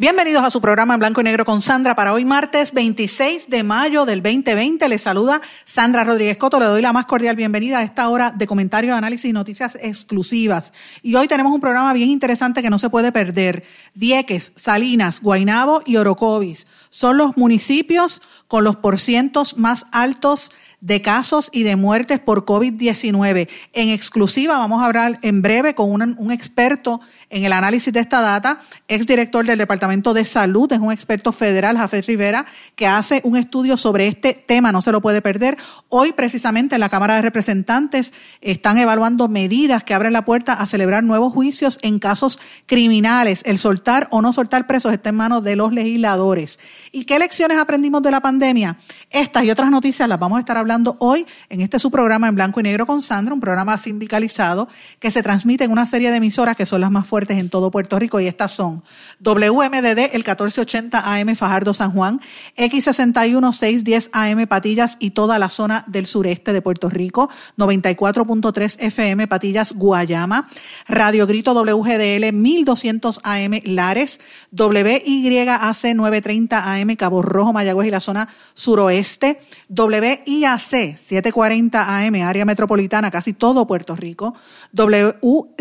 Bienvenidos a su programa en blanco y negro con Sandra para hoy martes 26 de mayo del 2020. Les saluda Sandra Rodríguez Coto. Le doy la más cordial bienvenida a esta hora de comentario, análisis y noticias exclusivas. Y hoy tenemos un programa bien interesante que no se puede perder. Vieques, Salinas, Guainabo y Orocovis son los municipios con los porcientos más altos de casos y de muertes por COVID-19. En exclusiva vamos a hablar en breve con un, experto en el análisis de esta data, exdirector del Departamento de Salud, es un experto federal, Jafet Rivera, que hace un estudio sobre este tema, no se lo puede perder. Hoy, precisamente, en la Cámara de Representantes están evaluando medidas que abren la puerta a celebrar nuevos juicios en casos criminales. El soltar o no soltar presos está en manos de los legisladores. ¿Y qué lecciones aprendimos de la pandemia? Estas y otras noticias las vamos a estar hablando hoy en este su programa en blanco y negro con Sandra, un programa sindicalizado que se transmite en una serie de emisoras que son las más fuertes en todo Puerto Rico y estas son WMDD el 1480 AM Fajardo San Juan, X61 610 AM Patillas y toda la zona del sureste de Puerto Rico, 94.3 FM Patillas Guayama, Radio Grito WGDL 1200 AM Lares, WYAC 930 AM Cabo Rojo Mayagüez y la zona suroeste, WIAC 740 AM área metropolitana, casi todo Puerto Rico, WLRP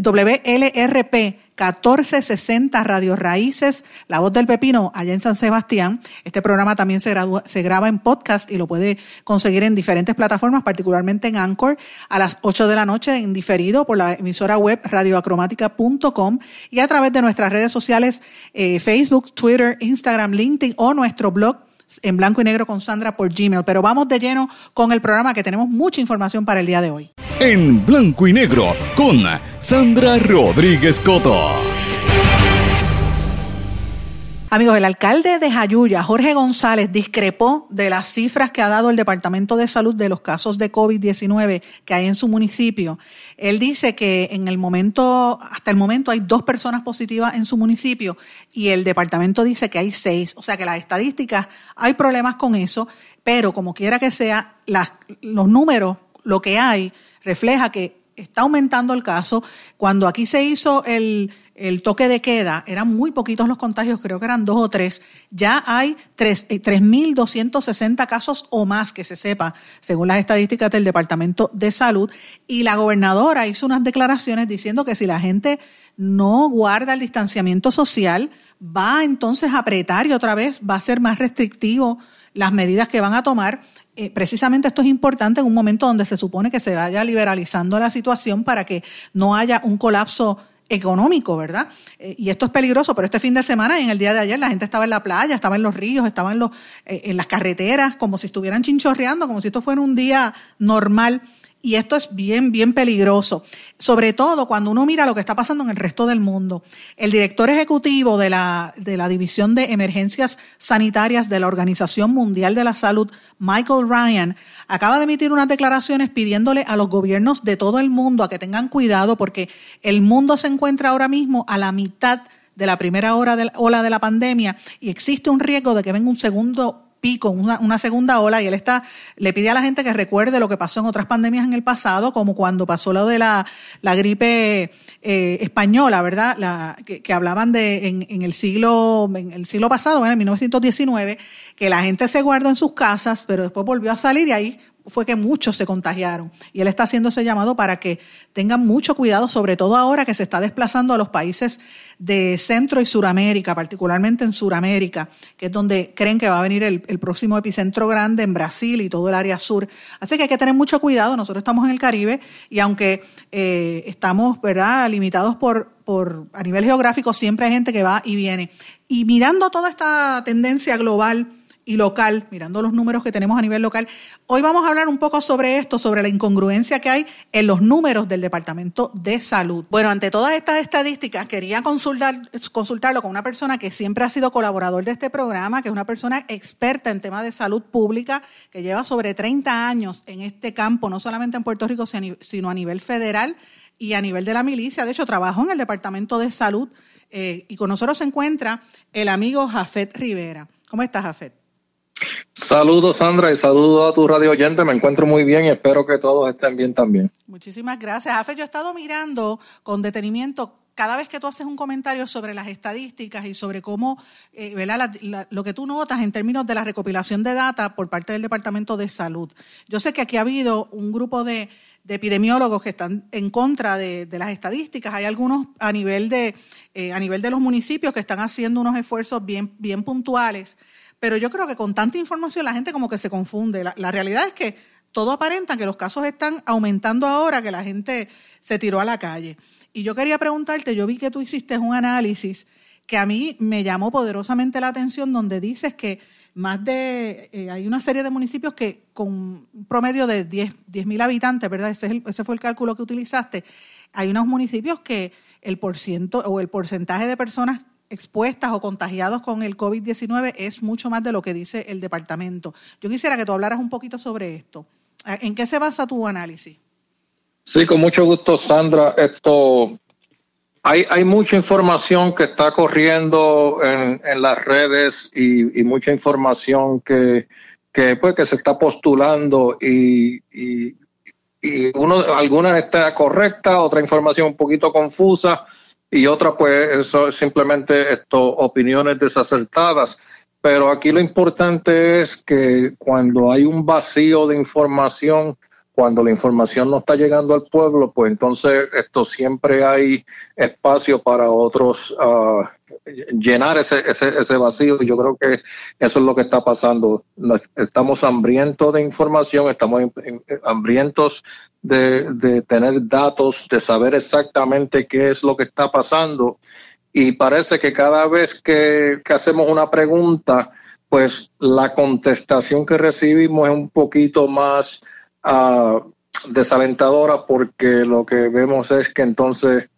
1460 Radio Raíces, La Voz del Pepino, allá en San Sebastián. Este programa también se, se, graba en podcast y lo puede conseguir en diferentes plataformas, particularmente en Anchor, a las 8 de la noche en diferido por la emisora web radioacromática.com y a través de nuestras redes sociales eh, Facebook, Twitter, Instagram, LinkedIn o nuestro blog en blanco y negro con Sandra por Gmail. Pero vamos de lleno con el programa que tenemos mucha información para el día de hoy. En blanco y negro con Sandra Rodríguez Coto. Amigos, el alcalde de Jayuya, Jorge González, discrepó de las cifras que ha dado el Departamento de Salud de los casos de COVID-19 que hay en su municipio. Él dice que en el momento, hasta el momento hay dos personas positivas en su municipio y el departamento dice que hay seis. O sea que las estadísticas, hay problemas con eso, pero como quiera que sea, las, los números, lo que hay, refleja que está aumentando el caso. Cuando aquí se hizo el el toque de queda, eran muy poquitos los contagios, creo que eran dos o tres. Ya hay 3.260 eh, casos o más que se sepa, según las estadísticas del Departamento de Salud. Y la gobernadora hizo unas declaraciones diciendo que si la gente no guarda el distanciamiento social, va entonces a apretar y otra vez va a ser más restrictivo las medidas que van a tomar. Eh, precisamente esto es importante en un momento donde se supone que se vaya liberalizando la situación para que no haya un colapso económico, ¿verdad? Eh, y esto es peligroso, pero este fin de semana, en el día de ayer, la gente estaba en la playa, estaba en los ríos, estaba en, los, eh, en las carreteras, como si estuvieran chinchorreando, como si esto fuera un día normal. Y esto es bien, bien peligroso, sobre todo cuando uno mira lo que está pasando en el resto del mundo. El director ejecutivo de la, de la División de Emergencias Sanitarias de la Organización Mundial de la Salud, Michael Ryan, acaba de emitir unas declaraciones pidiéndole a los gobiernos de todo el mundo a que tengan cuidado porque el mundo se encuentra ahora mismo a la mitad de la primera hora de la, ola de la pandemia y existe un riesgo de que venga un segundo pico, una, una, segunda ola, y él está, le pide a la gente que recuerde lo que pasó en otras pandemias en el pasado, como cuando pasó lo de la, la gripe eh, española, ¿verdad? La, que, que, hablaban de en, en, el siglo, en el siglo pasado, en 1919, que la gente se guardó en sus casas, pero después volvió a salir y ahí fue que muchos se contagiaron. Y él está haciendo ese llamado para que tengan mucho cuidado, sobre todo ahora que se está desplazando a los países de Centro y Suramérica, particularmente en Suramérica, que es donde creen que va a venir el, próximo epicentro grande en Brasil y todo el área sur. Así que hay que tener mucho cuidado. Nosotros estamos en el Caribe y aunque eh, estamos, ¿verdad?, limitados por, por, a nivel geográfico, siempre hay gente que va y viene. Y mirando toda esta tendencia global, y local, mirando los números que tenemos a nivel local. Hoy vamos a hablar un poco sobre esto, sobre la incongruencia que hay en los números del Departamento de Salud. Bueno, ante todas estas estadísticas, quería consultar, consultarlo con una persona que siempre ha sido colaborador de este programa, que es una persona experta en temas de salud pública, que lleva sobre 30 años en este campo, no solamente en Puerto Rico, sino a nivel federal y a nivel de la milicia. De hecho, trabajó en el Departamento de Salud eh, y con nosotros se encuentra el amigo Jafet Rivera. ¿Cómo estás, Jafet? Saludos Sandra y saludos a tu radio oyente. Me encuentro muy bien y espero que todos estén bien también. Muchísimas gracias. Afe, yo he estado mirando con detenimiento cada vez que tú haces un comentario sobre las estadísticas y sobre cómo, eh, lo que tú notas en términos de la recopilación de data por parte del Departamento de Salud. Yo sé que aquí ha habido un grupo de, epidemiólogos que están en contra de, las estadísticas. Hay algunos a nivel de, eh, a nivel de los municipios que están haciendo unos esfuerzos bien, bien puntuales pero yo creo que con tanta información la gente como que se confunde. La, realidad es que todo aparenta que los casos están aumentando ahora, que la gente se tiró a la calle. Y yo quería preguntarte, yo vi que tú hiciste un análisis que a mí me llamó poderosamente la atención, donde dices que más de, eh, hay una serie de municipios que con un promedio de 10 mil habitantes, ¿verdad? Ese, ese, fue el cálculo que utilizaste. Hay unos municipios que el por o el porcentaje de personas expuestas o contagiados con el COVID-19 es mucho más de lo que dice el departamento. Yo quisiera que tú hablaras un poquito sobre esto. ¿En qué se basa tu análisis? Sí, con mucho gusto, Sandra. Esto hay, hay mucha información que está corriendo en, las redes y, mucha información que, que, pues, que se está postulando y, y, y uno, algunas está correcta, otra información un poquito confusa y otra pues eso es simplemente esto, opiniones desacertadas. Pero aquí lo importante es que cuando hay un vacío de información, cuando la información no está llegando al pueblo, pues entonces esto siempre hay espacio para otros uh, llenar ese, ese, ese vacío. Yo creo que eso es lo que está pasando. Estamos hambrientos de información, estamos hambrientos de, de tener datos, de saber exactamente qué es lo que está pasando. Y parece que cada vez que, que hacemos una pregunta, pues la contestación que recibimos es un poquito más uh, desalentadora porque lo que vemos es que entonces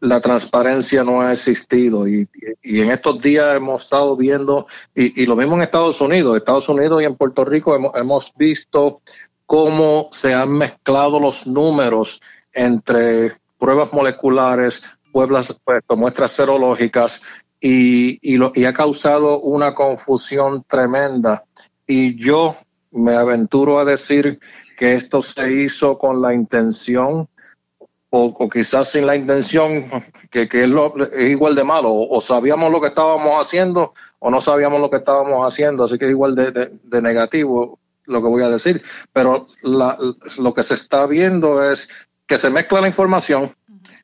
la transparencia no ha existido y, y, en estos días hemos estado viendo, y, y, lo mismo en Estados Unidos, Estados Unidos y en Puerto Rico hemos, hemos visto cómo se han mezclado los números entre pruebas moleculares, pueblas, pues, muestras serológicas y, y, lo, y ha causado una confusión tremenda. Y yo me aventuro a decir que esto se hizo con la intención o, quizás sin la intención que, es, es, igual de malo, o, sabíamos lo que estábamos haciendo o no sabíamos lo que estábamos haciendo, así que es igual de negativo lo que voy a decir, pero lo que se está viendo es que se mezcla la información,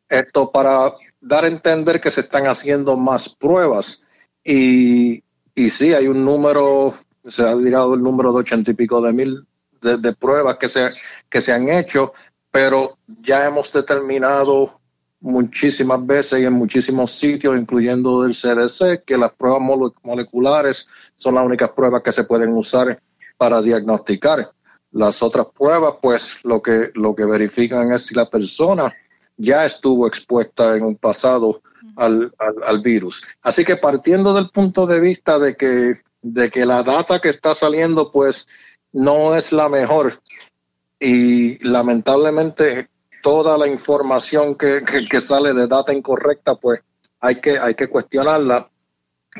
esto para dar a entender que se están haciendo más pruebas. Y, y sí, hay un número, se ha dirado el número de ochenta y pico de mil de, pruebas que se, que se han hecho, pero ya hemos determinado muchísimas veces y en muchísimos sitios, incluyendo el CDC, que las pruebas moleculares son las únicas pruebas que se pueden usar para diagnosticar. Las otras pruebas, pues lo que, lo que verifican es si la persona ya estuvo expuesta en un pasado al, al, virus. Así que partiendo del punto de vista de que, de que la data que está saliendo, pues no es la mejor y lamentablemente toda la información que, que, sale de data incorrecta, pues hay que, hay que cuestionarla.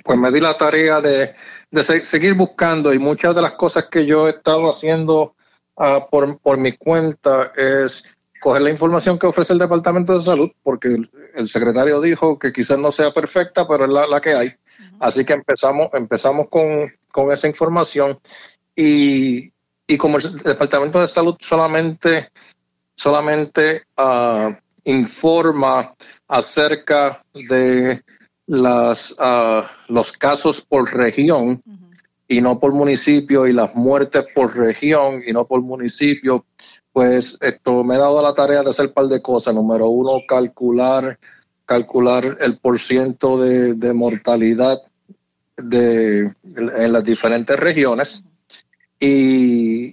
Pues me di la tarea de, de seguir buscando y muchas de las cosas que yo he estado haciendo uh, por, por mi cuenta es coger la información que ofrece el Departamento de Salud, porque el, secretario dijo que quizás no sea perfecta, pero es la, la que hay. Así que empezamos, empezamos con, con esa información y, y, como el Departamento de Salud solamente, solamente uh, informa acerca de las, uh, los casos por región y no por municipio y las muertes por región y no por municipio, pues esto me he dado la tarea de hacer un par de cosas. Número uno, calcular, calcular el porciento de, de mortalidad de, en las diferentes regiones. Y,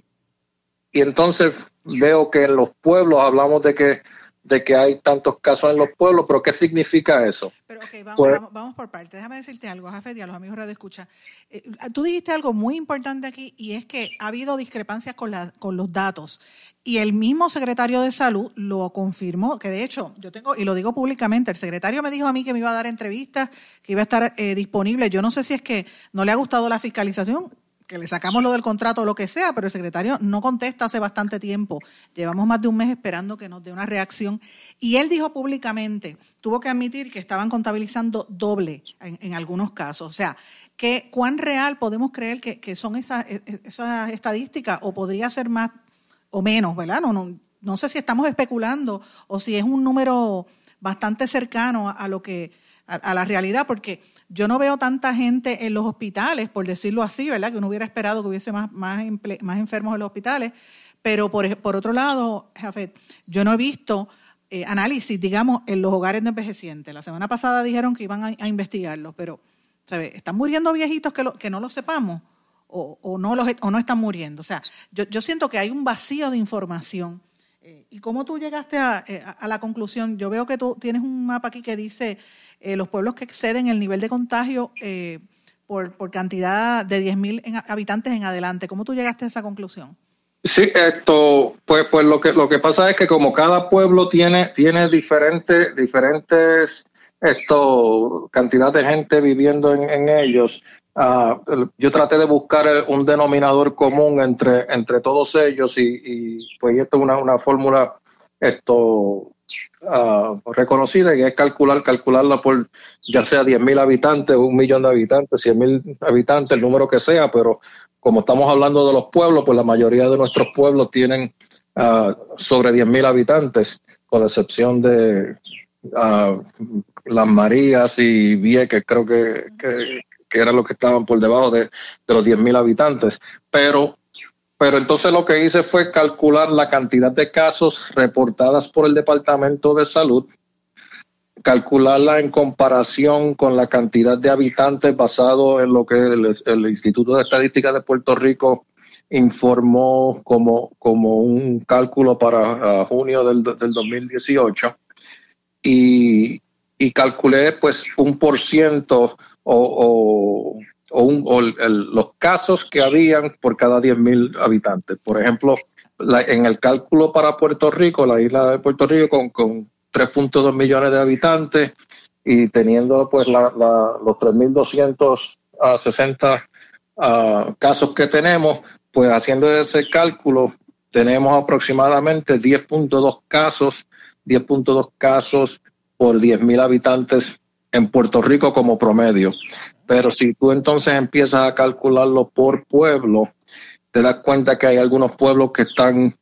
y entonces veo que en los pueblos hablamos de que de que hay tantos casos en los pueblos, pero ¿qué significa eso? Pero ok, vamos, pues vamos, por partes. Déjame decirte algo, Jafet, y a los amigos de Escucha. Eh, tú dijiste algo muy importante aquí y es que ha habido discrepancias con, la, con los datos. Y el mismo secretario de salud lo confirmó, que de hecho, yo tengo, y lo digo públicamente, el secretario me dijo a mí que me iba a dar entrevistas, que iba a estar eh, disponible. Yo no sé si es que no le ha gustado la fiscalización, que le sacamos lo del contrato o lo que sea, pero el secretario no contesta hace bastante tiempo. Llevamos más de un mes esperando que nos dé una reacción. Y él dijo públicamente, tuvo que admitir que estaban contabilizando doble en, algunos casos. O sea, que cuán real podemos creer que, son esas, e, e, esas estadísticas o podría ser más o menos, ¿verdad? No, no, no sé si estamos especulando o si es un número bastante cercano a, lo que a la realidad, porque yo no veo tanta gente en los hospitales, por decirlo así, ¿verdad? Que uno hubiera esperado que hubiese más, más, enfermos en los hospitales. Pero por, por otro lado, Jafet, yo no he visto eh, análisis, digamos, en los hogares de envejecientes. La semana pasada dijeron que iban a, investigarlos, pero, ¿sabes? ¿Están muriendo viejitos que, no lo sepamos? O, o, no los, o no están muriendo. O sea, yo, yo siento que hay un vacío de información. Eh, ¿Y cómo tú llegaste a, eh, a, la conclusión? Yo veo que tú tienes un mapa aquí que dice eh, los pueblos que exceden el nivel de contagio eh, por, por, cantidad de 10.000 habitantes en adelante. ¿Cómo tú llegaste a esa conclusión? Sí, esto, pues, pues lo que lo que pasa es que como cada pueblo tiene tiene diferentes diferentes esto cantidad de gente viviendo en, ellos, uh, yo traté de buscar un denominador común entre entre todos ellos y, pues esto es una, una fórmula esto uh, reconocida y es calcular, calcularla por ya sea 10.000 habitantes, un millón de habitantes, 100.000 habitantes, el número que sea, pero como estamos hablando de los pueblos, pues la mayoría de nuestros pueblos tienen uh, sobre 10.000 habitantes, con la excepción de uh, Las Marías y Vieques, creo que, que, que eran los que estaban por debajo de, de los 10.000 habitantes. Pero pero entonces lo que hice fue calcular la cantidad de casos reportadas por el Departamento de Salud, calcularla en comparación con la cantidad de habitantes basado en lo que el, Instituto de Estadística de Puerto Rico informó como, como un cálculo para junio del, del 2018 y, y calculé pues un por ciento o, los casos que habían por cada 10.000 habitantes. Por ejemplo, en el cálculo para Puerto Rico, la isla de Puerto Rico con, con 3.2 millones de habitantes y teniendo pues la, los 3.260 uh, casos que tenemos, pues haciendo ese cálculo tenemos aproximadamente 10.2 casos, 10.2 casos por 10.000 habitantes en Puerto Rico como promedio. Pero si tú entonces empiezas a calcularlo por pueblo, te das cuenta que hay algunos pueblos que están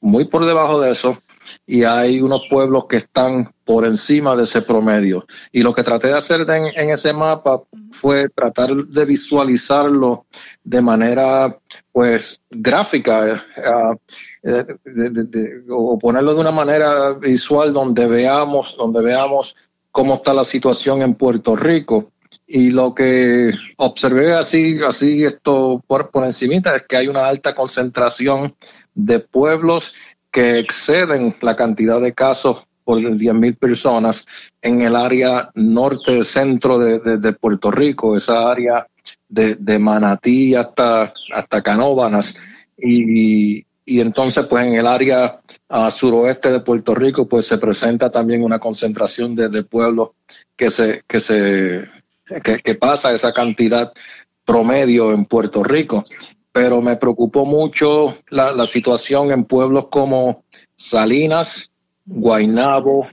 muy por debajo de eso y hay unos pueblos que están por encima de ese promedio. Y lo que traté de hacer en, ese mapa fue tratar de visualizarlo de manera pues gráfica eh, o ponerlo de una manera visual donde veamos donde veamos cómo está la situación en Puerto Rico y lo que observé así, así esto por, por encimita es que hay una alta concentración de pueblos que exceden la cantidad de casos por 10.000 personas en el área norte centro de, de, Puerto Rico, esa área de, de Manatí hasta, hasta Canóbanas. Y, y entonces, pues en el área uh, suroeste de Puerto Rico, pues se presenta también una concentración de, de pueblos que se, que se que, pasa esa cantidad promedio en Puerto Rico. Pero me preocupó mucho la, la situación en pueblos como Salinas, Guainabo,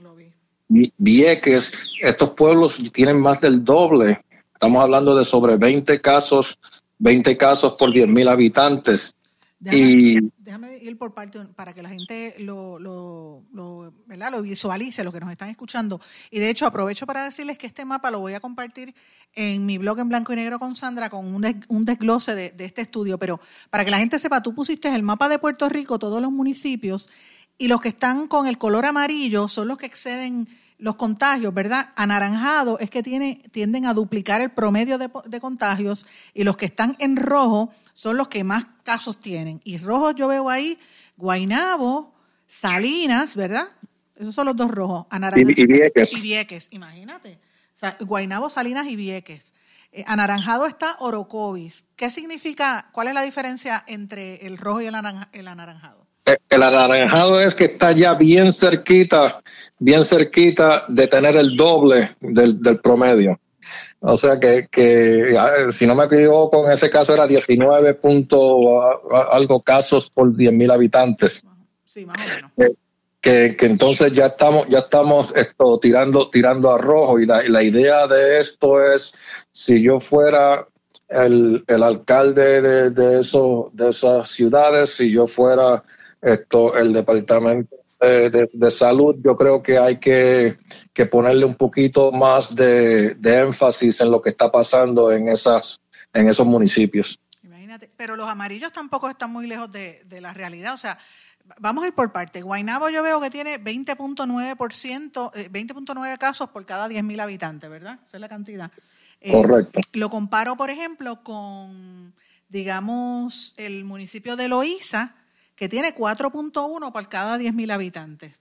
Vieques. Estos pueblos tienen más del doble. Estamos hablando de sobre 20 casos, 20 casos por 10.000 habitantes. Déjame, ir por parte para que la gente lo, lo, lo, lo visualice, lo que nos están escuchando. Y de hecho, aprovecho para decirles que este mapa lo voy a compartir en mi blog en blanco y negro con Sandra con un, un desglose de, de, este estudio. Pero para que la gente sepa, tú pusiste el mapa de Puerto Rico, todos los municipios, y los que están con el color amarillo son los que exceden los contagios, ¿verdad? Anaranjado es que tiene, tienden a duplicar el promedio de, de, contagios y los que están en rojo son los que más casos tienen. Y rojo yo veo ahí Guainabo, Salinas, ¿verdad? Esos son los dos rojos. Anaranjado, y, Vieques. Y Vieques, imagínate. O sea, Guainabo, Salinas y Vieques. Eh, anaranjado está Orocovis. ¿Qué significa, cuál es la diferencia entre el rojo y el, el anaranjado? Eh, el anaranjado es que está ya bien cerquita, bien cerquita de tener el doble del, promedio. O sea que, que, si no me equivoco, en ese caso era 19 punto algo casos por 10 mil habitantes. Sí, más o menos. Eh, que, que, entonces ya estamos, ya estamos esto, tirando, tirando a rojo. Y la, la idea de esto es, si yo fuera el, el alcalde de, de, eso, de esas ciudades, si yo fuera esto, el departamento de, salud, yo creo que hay que, que ponerle un poquito más de, de, énfasis en lo que está pasando en, esas, en esos municipios. Imagínate, pero los amarillos tampoco están muy lejos de, de la realidad. O sea, vamos a ir por parte. Guaynabo yo veo que tiene 20.9%, 20.9 eh, casos por cada 10.000 habitantes, ¿verdad? Esa es la cantidad. Eh, Correcto. Lo comparo, por ejemplo, con, digamos, el municipio de Loíza, que tiene 4.1 por cada 10.000 habitantes.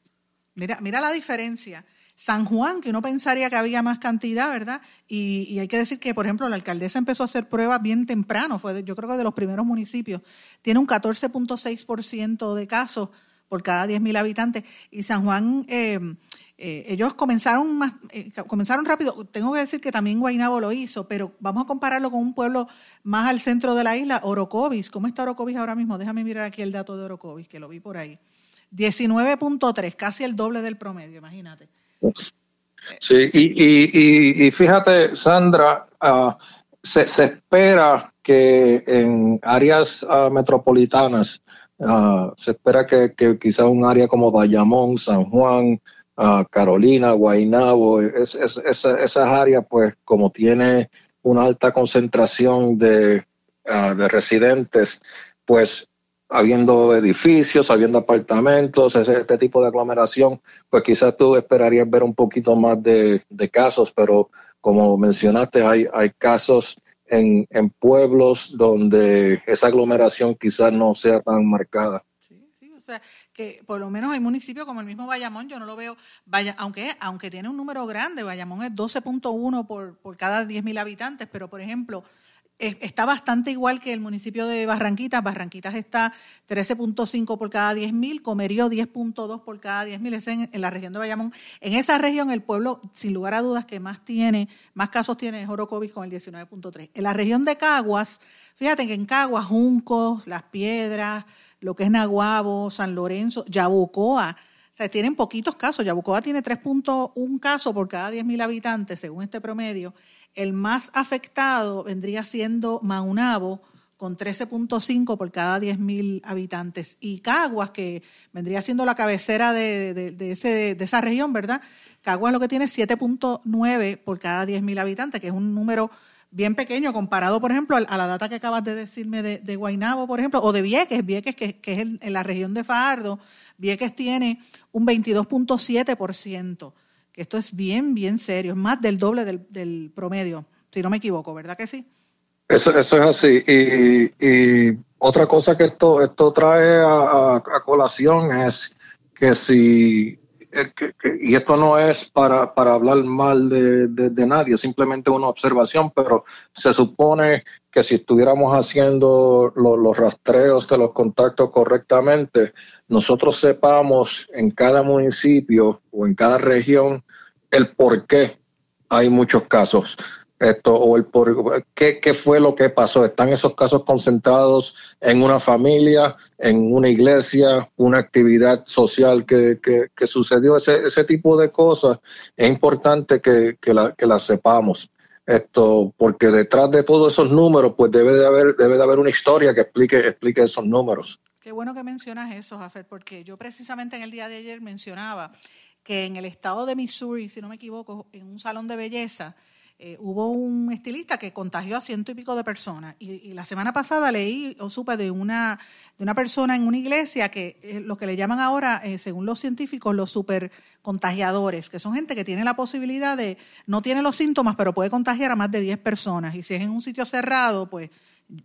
Mira, mira la diferencia. San Juan, que uno pensaría que había más cantidad, ¿verdad? Y, hay que decir que, por ejemplo, la alcaldesa empezó a hacer pruebas bien temprano, fue yo creo que de los primeros municipios. Tiene un 14.6% de casos por cada 10.000 habitantes. Y San Juan, eh, eh, ellos comenzaron, más, eh, comenzaron rápido. Tengo que decir que también Guaynabo lo hizo, pero vamos a compararlo con un pueblo más al centro de la isla, Orocovis. ¿Cómo está Orocovis ahora mismo? Déjame mirar aquí el dato de Orocovis, que lo vi por ahí. 19.3, casi el doble del promedio, imagínate. Sí, y, y, fíjate, Sandra, ah, se, espera que en áreas ah, metropolitanas, ah, se espera que, que quizás un área como Bayamón, San Juan, Carolina, Guaynabo, es, esas áreas, pues como tiene una alta concentración de, de residentes, pues habiendo edificios, habiendo apartamentos, este tipo de aglomeración, pues quizás tú esperarías ver un poquito más de, casos, pero como mencionaste, hay, hay casos en, en, pueblos donde esa aglomeración quizás no sea tan marcada. Sí, o sea, que por lo menos hay municipios como el mismo Bayamón, yo no lo veo, aunque, aunque tiene un número grande, Bayamón es 12.1 por, por cada 10.000 habitantes, pero por ejemplo, está bastante igual que el municipio de Barranquitas. Barranquitas está 13.5 por cada 10.000, Comerío 10.2 por cada 10.000, es en, en, la región de Bayamón. En esa región el pueblo, sin lugar a dudas, que más tiene, más casos tiene es Orocovis con el 19.3. En la región de Caguas, fíjate que en Caguas, Juncos, Las Piedras, lo que es Naguabo, San Lorenzo, Yabucoa, o sea, tienen poquitos casos. Yabucoa tiene 3.1 casos por cada 10.000 habitantes, según este promedio. El más afectado vendría siendo Maunabo, con 13.5 por cada 10.000 habitantes. Y Caguas, que vendría siendo la cabecera de, ese, de esa región, ¿verdad? Caguas lo que tiene 7.9 por cada 10.000 habitantes, que es un número bien pequeño comparado, por ejemplo, a la data que acabas de decirme de, de Guaynabo, por ejemplo, o de Vieques, Vieques que, que es en, la región de Fajardo, Vieques tiene un 22.7% que esto es bien, bien serio, es más del doble del, promedio, si no me equivoco, ¿verdad que sí? Eso, eso es así. Y, otra cosa que esto, esto trae a, colación es que si, eh, y esto no es para, para hablar mal de, de, nadie, simplemente una observación, pero se supone que si estuviéramos haciendo los rastreos de los contactos correctamente, nosotros sepamos en cada municipio o en cada región el por qué hay muchos casos. Esto, o el por qué, fue lo que pasó. Están esos casos concentrados en una familia, en una iglesia, una actividad social que, que, sucedió. Ese, ese tipo de cosas es importante que, que, la, que las sepamos esto porque detrás de todos esos números pues debe de haber debe de haber una historia que explique explique esos números Qué bueno que mencionas eso, Jafet, porque yo precisamente en el día de ayer mencionaba que en el estado de Missouri, si no me equivoco, en un salón de belleza, eh, hubo un estilista que contagió a ciento y pico de personas. Y, la semana pasada leí o supe de una, de una persona en una iglesia que eh, lo que le llaman ahora, eh, según los científicos, los super contagiadores, que son gente que tiene la posibilidad de, no tiene los síntomas, pero puede contagiar a más de 10 personas. Y si es en un sitio cerrado, pues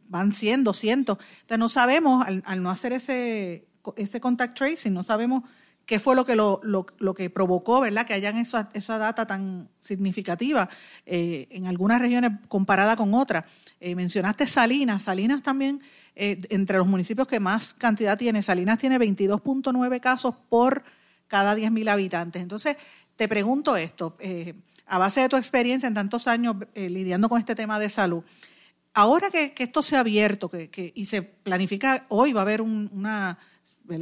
van 100, 200. Entonces no sabemos, al, no hacer ese, ese contact tracing, no sabemos qué fue lo que, lo, lo, que provocó, ¿verdad? Que hayan esa, esa data tan significativa eh, en algunas regiones comparada con otras. Eh, mencionaste Salinas, Salinas también, eh, entre los municipios que más cantidad tiene, Salinas tiene 22.9 casos por cada 10.000 habitantes. Entonces, te pregunto esto, a base de tu experiencia en tantos años lidiando con este tema de salud, ahora que, esto se ha abierto que, que, y se planifica, hoy va a haber una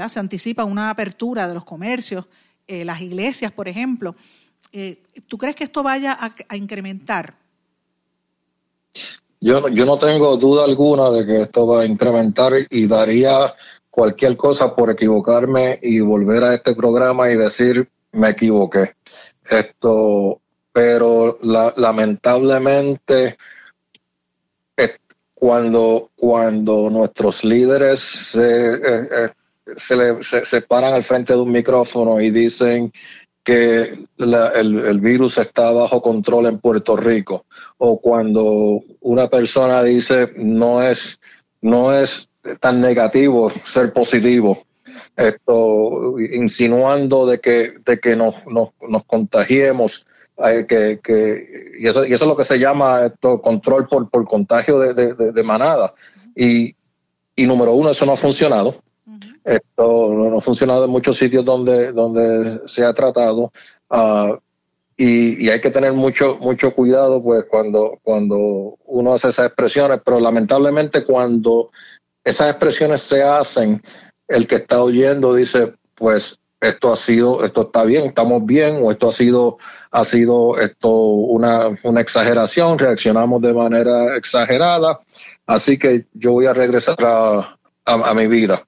se anticipa una apertura de los comercios, eh, las iglesias, por ejemplo. Eh, ¿Tú crees que esto vaya a, incrementar? Yo, yo no tengo duda alguna de que esto va a incrementar y daría cualquier cosa por equivocarme y volver a este programa y decir me equivoqué. Esto, pero lamentablemente cuando, cuando nuestros líderes se, eh, se, le, se, paran al frente de un micrófono y dicen que el, virus está bajo control en Puerto Rico, o cuando una persona dice no es, no es tan negativo ser positivo, esto insinuando de que, de que nos, nos, contagiemos, eh, que, que, y, eso, y eso es lo que se llama esto, control por, por contagio de, de, manada. Y, y número uno, eso no ha funcionado. Esto no ha funcionado en muchos sitios donde, donde se ha tratado. Uh, y, y, hay que tener mucho mucho cuidado pues cuando cuando uno hace esas expresiones pero lamentablemente cuando esas expresiones se hacen el que está oyendo dice pues esto ha sido esto está bien estamos bien o esto ha sido ha sido esto una, una exageración reaccionamos de manera exagerada así que yo voy a regresar a, a mi vida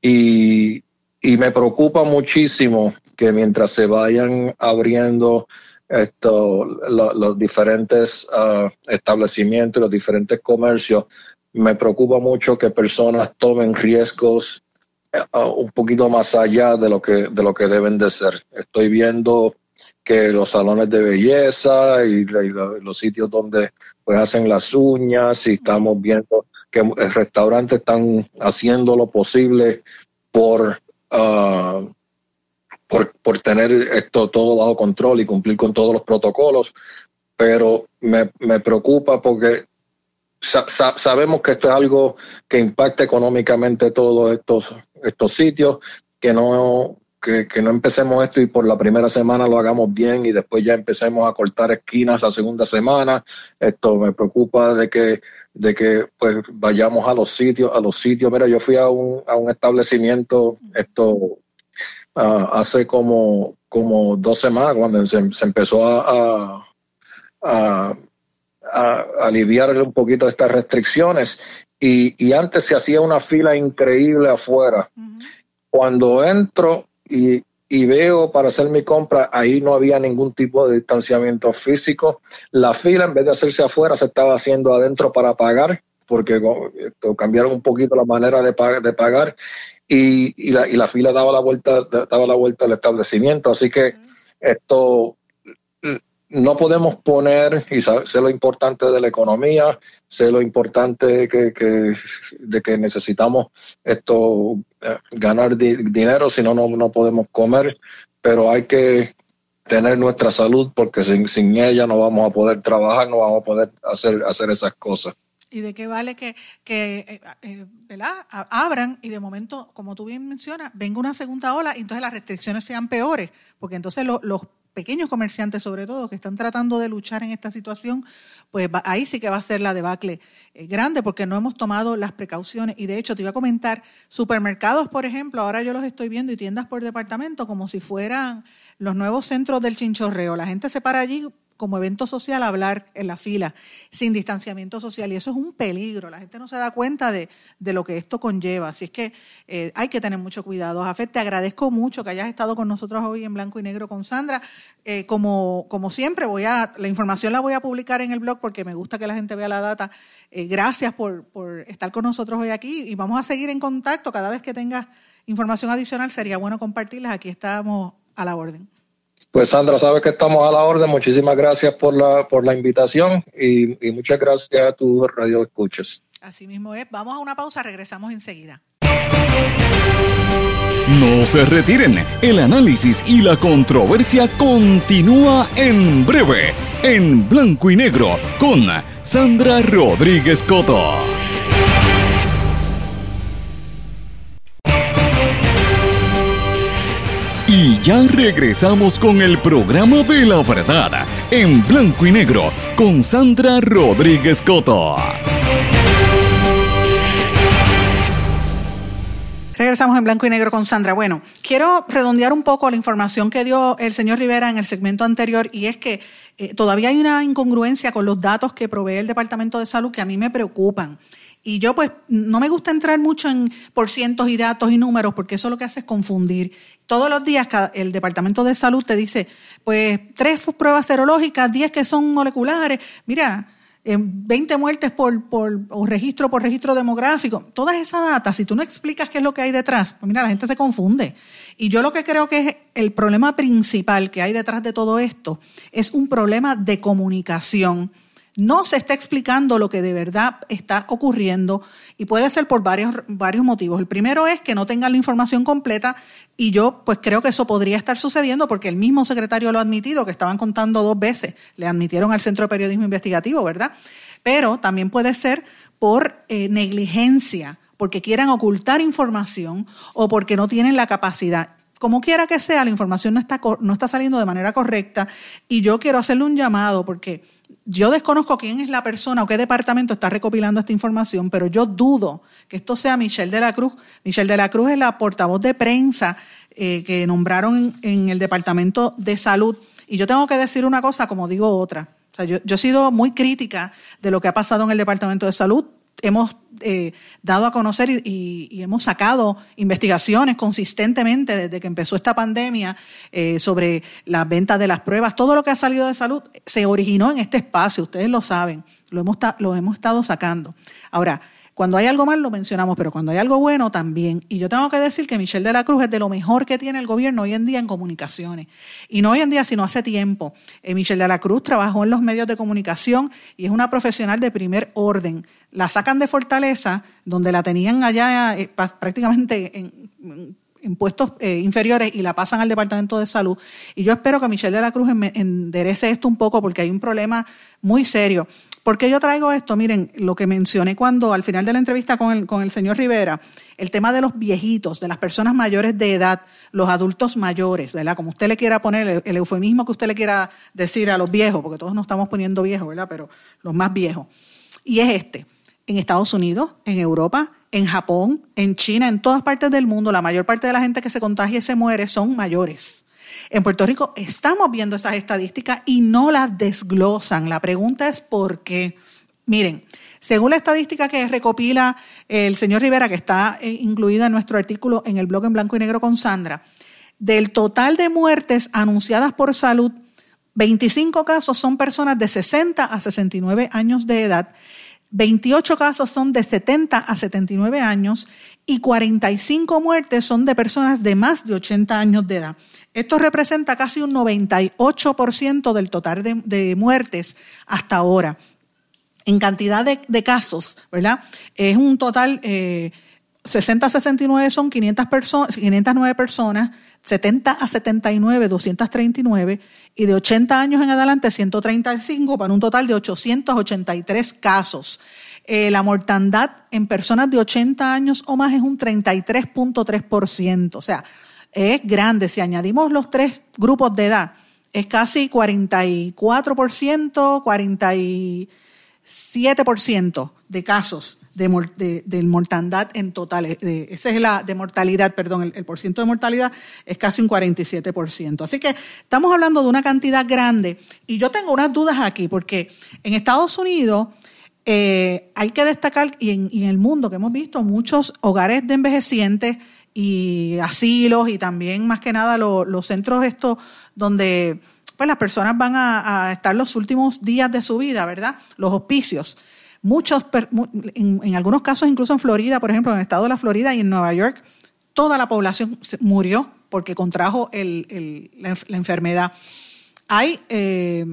y, y me preocupa muchísimo que mientras se vayan abriendo esto, los diferentes uh, establecimientos, los diferentes comercios, me preocupa mucho que personas tomen riesgos uh, un poquito más allá de lo que de lo que deben de ser. Estoy viendo que los salones de belleza y, los sitios donde pues hacen las uñas y estamos viendo que restaurantes están haciendo lo posible por, uh, por, por, tener esto todo bajo control y cumplir con todos los protocolos, pero me, me preocupa porque sabemos que esto es algo que impacta económicamente todos estos, estos sitios, que no, que, que, no empecemos esto y por la primera semana lo hagamos bien y después ya empecemos a cortar esquinas la segunda semana. Esto me preocupa de que de que pues vayamos a los sitios, a los sitios. Mira, yo fui a un, a un establecimiento esto uh, hace como, como dos semanas cuando se, empezó a, a, a, aliviar un poquito estas restricciones y, y, antes se hacía una fila increíble afuera. Cuando entro y y veo para hacer mi compra, ahí no había ningún tipo de distanciamiento físico. La fila, en vez de hacerse afuera, se estaba haciendo adentro para pagar, porque cambiaron un poquito la manera de, de pagar y, y, la, y la fila daba la vuelta, daba la vuelta al establecimiento. Así que esto no podemos poner, y sé lo importante de la economía, sé lo importante que, que de que necesitamos esto ganar dinero, si no, no podemos comer, pero hay que tener nuestra salud porque sin, sin ella no vamos a poder trabajar, no vamos a poder hacer, hacer esas cosas. ¿Y de qué vale que, que eh, eh, abran y de momento, como tú bien mencionas, venga una segunda ola y entonces las restricciones sean peores? Porque entonces los pequeños comerciantes sobre todo que están tratando de luchar en esta situación, pues ahí sí que va a ser la debacle eh, grande porque no hemos tomado las precauciones. Y de hecho, te iba a comentar, supermercados, por ejemplo, ahora yo los estoy viendo y tiendas por departamento como si fueran los nuevos centros del chinchorreo. La gente se para allí como evento social hablar en la fila sin distanciamiento social y eso es un peligro. La gente no se da cuenta de, lo que esto conlleva. Así es que eh, hay que tener mucho cuidado. Jafet, te agradezco mucho que hayas estado con nosotros hoy en blanco y negro con Sandra. Eh, como, como siempre, voy a, la información la voy a publicar en el blog porque me gusta que la gente vea la data. Eh, gracias por, por estar con nosotros hoy aquí y vamos a seguir en contacto cada vez que tengas información adicional. Sería bueno compartirlas. Aquí estamos a la orden. Pues Sandra, sabes que estamos a la orden. Muchísimas gracias por la, por la invitación y, muchas gracias a tu radio escuchas. Así mismo es. Vamos a una pausa, regresamos enseguida. No se retiren, el análisis y la controversia continúa en breve, en blanco y negro, con Sandra Rodríguez Coto. Y ya regresamos con el programa de la verdad, en blanco y negro, con Sandra Rodríguez Coto. Regresamos en blanco y negro con Sandra. Bueno, quiero redondear un poco la información que dio el señor Rivera en el segmento anterior y es que eh, todavía hay una incongruencia con los datos que provee el Departamento de Salud que a mí me preocupan. Y yo pues no me gusta entrar mucho en porcientos y datos y números porque eso lo que hace es confundir. Todos los días el Departamento de Salud te dice, pues tres pruebas serológicas, diez que son moleculares. Mira, 20 eh, muertes por, por o registro por registro demográfico. Todas esas datas, si tú no explicas qué es lo que hay detrás, pues mira, la gente se confunde. Y yo lo que creo que es el problema principal que hay detrás de todo esto es un problema de comunicación no se está explicando lo que de verdad está ocurriendo y puede ser por varios, varios motivos. El primero es que no tengan la información completa y yo pues creo que eso podría estar sucediendo porque el mismo secretario lo ha admitido, que estaban contando dos veces, le admitieron al Centro de Periodismo Investigativo, ¿verdad? Pero también puede ser por eh, negligencia, porque quieran ocultar información o porque no tienen la capacidad como quiera que sea, la información no está, no está saliendo de manera correcta y yo quiero hacerle un llamado porque yo desconozco quién es la persona o qué departamento está recopilando esta información, pero yo dudo que esto sea Michelle de la Cruz. Michelle de la Cruz es la portavoz de prensa eh, que nombraron en, el Departamento de Salud. Y yo tengo que decir una cosa como digo otra. O sea, yo, yo he sido muy crítica de lo que ha pasado en el Departamento de Salud hemos eh, dado a conocer y, hemos sacado investigaciones consistentemente desde que empezó esta pandemia eh, sobre la venta de las pruebas. Todo lo que ha salido de salud se originó en este espacio, ustedes lo saben, lo hemos, lo hemos estado sacando. Ahora, cuando hay algo mal lo mencionamos, pero cuando hay algo bueno también. Y yo tengo que decir que Michelle de la Cruz es de lo mejor que tiene el gobierno hoy en día en comunicaciones. Y no hoy en día, sino hace tiempo. Eh, Michelle de la Cruz trabajó en los medios de comunicación y es una profesional de primer orden. La sacan de Fortaleza, donde la tenían allá eh, prácticamente en, puestos eh, inferiores y la pasan al Departamento de Salud. Y yo espero que Michelle de la Cruz enderece esto un poco porque hay un problema muy serio. ¿Por qué yo traigo esto? Miren, lo que mencioné cuando al final de la entrevista con el, con el señor Rivera, el tema de los viejitos, de las personas mayores de edad, los adultos mayores, ¿verdad? Como usted le quiera poner, el, eufemismo que usted le quiera decir a los viejos, porque todos nos estamos poniendo viejos, ¿verdad? Pero los más viejos. Y es este. En Estados Unidos, en Europa, en Japón, en China, en todas partes del mundo, la mayor parte de la gente que se contagia y se muere son mayores. En Puerto Rico estamos viendo esas estadísticas y no las desglosan. La pregunta es por qué. Miren, según la estadística que recopila el señor Rivera, que está eh, incluida en nuestro artículo en el blog en blanco y negro con Sandra, del total de muertes anunciadas por salud, 25 casos son personas de 60 a 69 años de edad, 28 casos son de 70 a 79 años y 45 muertes son de personas de más de 80 años de edad. Esto representa casi un 98% del total de, muertes hasta ahora. En cantidad de, casos, ¿verdad? Es un total, 60 a 69 son 500 personas, 509 personas, 70 a 79, 239, y de 80 años en adelante, 135, para un total de 883 casos. Eh, la mortandad en personas de 80 años o más es un 33.3%. O sea, es grande. Si añadimos los tres grupos de edad, es casi 44%, 47% de casos de, mortandad en total. Eh, esa es la de mortalidad, perdón, el, el de mortalidad es casi un 47%. Así que estamos hablando de una cantidad grande. Y yo tengo unas dudas aquí, porque en Estados Unidos eh, hay que destacar, y en, el mundo que hemos visto, muchos hogares de envejecientes y asilos y también más que nada los centros estos donde pues las personas van a, estar los últimos días de su vida, ¿verdad? Los hospicios. Muchos, en, algunos casos, incluso en Florida, por ejemplo, en el estado de la Florida y en Nueva York, toda la población murió porque contrajo la, enfermedad. Hay eh,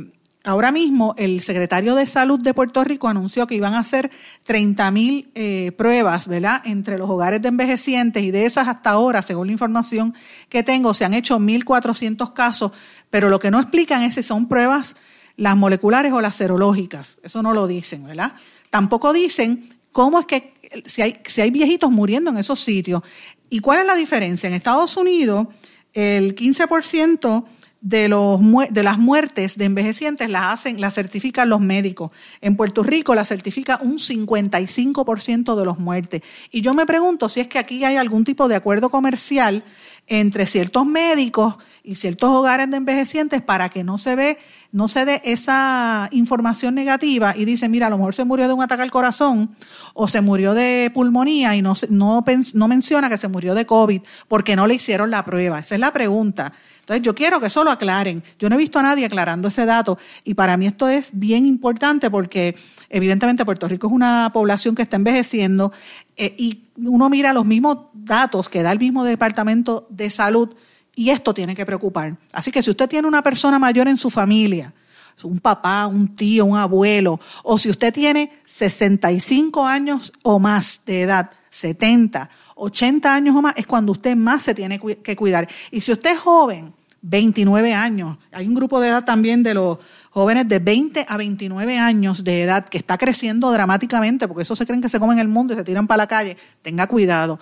Ahora mismo el secretario de Salud de Puerto Rico anunció que iban a hacer 30 mil eh, pruebas, ¿verdad?, entre los hogares de envejecientes y de esas hasta ahora, según la información que tengo, se han hecho 1.400 casos, pero lo que no explican es si son pruebas las moleculares o las serológicas. Eso no lo dicen, ¿verdad? Tampoco dicen cómo es que si hay, si hay viejitos muriendo en esos sitios. ¿Y cuál es la diferencia? En Estados Unidos, el 15% de, los, de las muertes de envejecientes las hacen, las certifican los médicos. En Puerto Rico la certifica un 55% de los muertes. Y yo me pregunto si es que aquí hay algún tipo de acuerdo comercial entre ciertos médicos y ciertos hogares de envejecientes para que no se ve, no se dé esa información negativa y dice, mira, a lo mejor se murió de un ataque al corazón o se murió de pulmonía y no, no, no menciona que se murió de COVID porque no le hicieron la prueba. Esa es la pregunta. Entonces yo quiero que eso lo aclaren. Yo no he visto a nadie aclarando ese dato y para mí esto es bien importante porque evidentemente Puerto Rico es una población que está envejeciendo eh, y uno mira los mismos datos que da el mismo Departamento de Salud y esto tiene que preocupar. Así que si usted tiene una persona mayor en su familia, un papá, un tío, un abuelo, o si usted tiene 65 años o más de edad, 70, 80 años o más, es cuando usted más se tiene que cuidar. Y si usted es joven, 29 años. Hay un grupo de edad también de los jóvenes de 20 a 29 años de edad que está creciendo dramáticamente, porque eso se creen que se comen el mundo y se tiran para la calle. Tenga cuidado.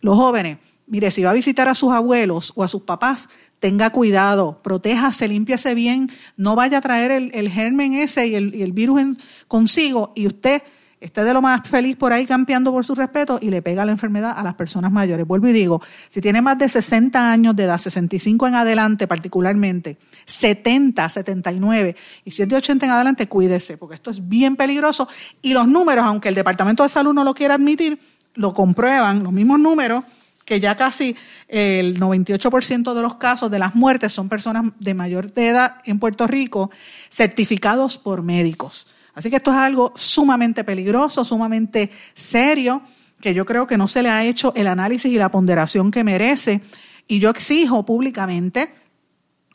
Los jóvenes, mire, si va a visitar a sus abuelos o a sus papás, tenga cuidado, protéjase, límpiese bien, no vaya a traer el, germen ese y el, virus consigo y usted esté de lo más feliz por ahí campeando por su respeto y le pega la enfermedad a las personas mayores. Vuelvo y digo, si tiene más de 60 años de edad, 65 en adelante particularmente, 70, 79 y 180 en adelante, cuídese, porque esto es bien peligroso y los números, aunque el Departamento de Salud no lo quiera admitir, lo comprueban, los mismos números que ya casi el 98% de los casos de las muertes son personas de mayor edad en Puerto Rico certificados por médicos. Así que esto es algo sumamente peligroso, sumamente serio, que yo creo que no se le ha hecho el análisis y la ponderación que merece. Y yo exijo públicamente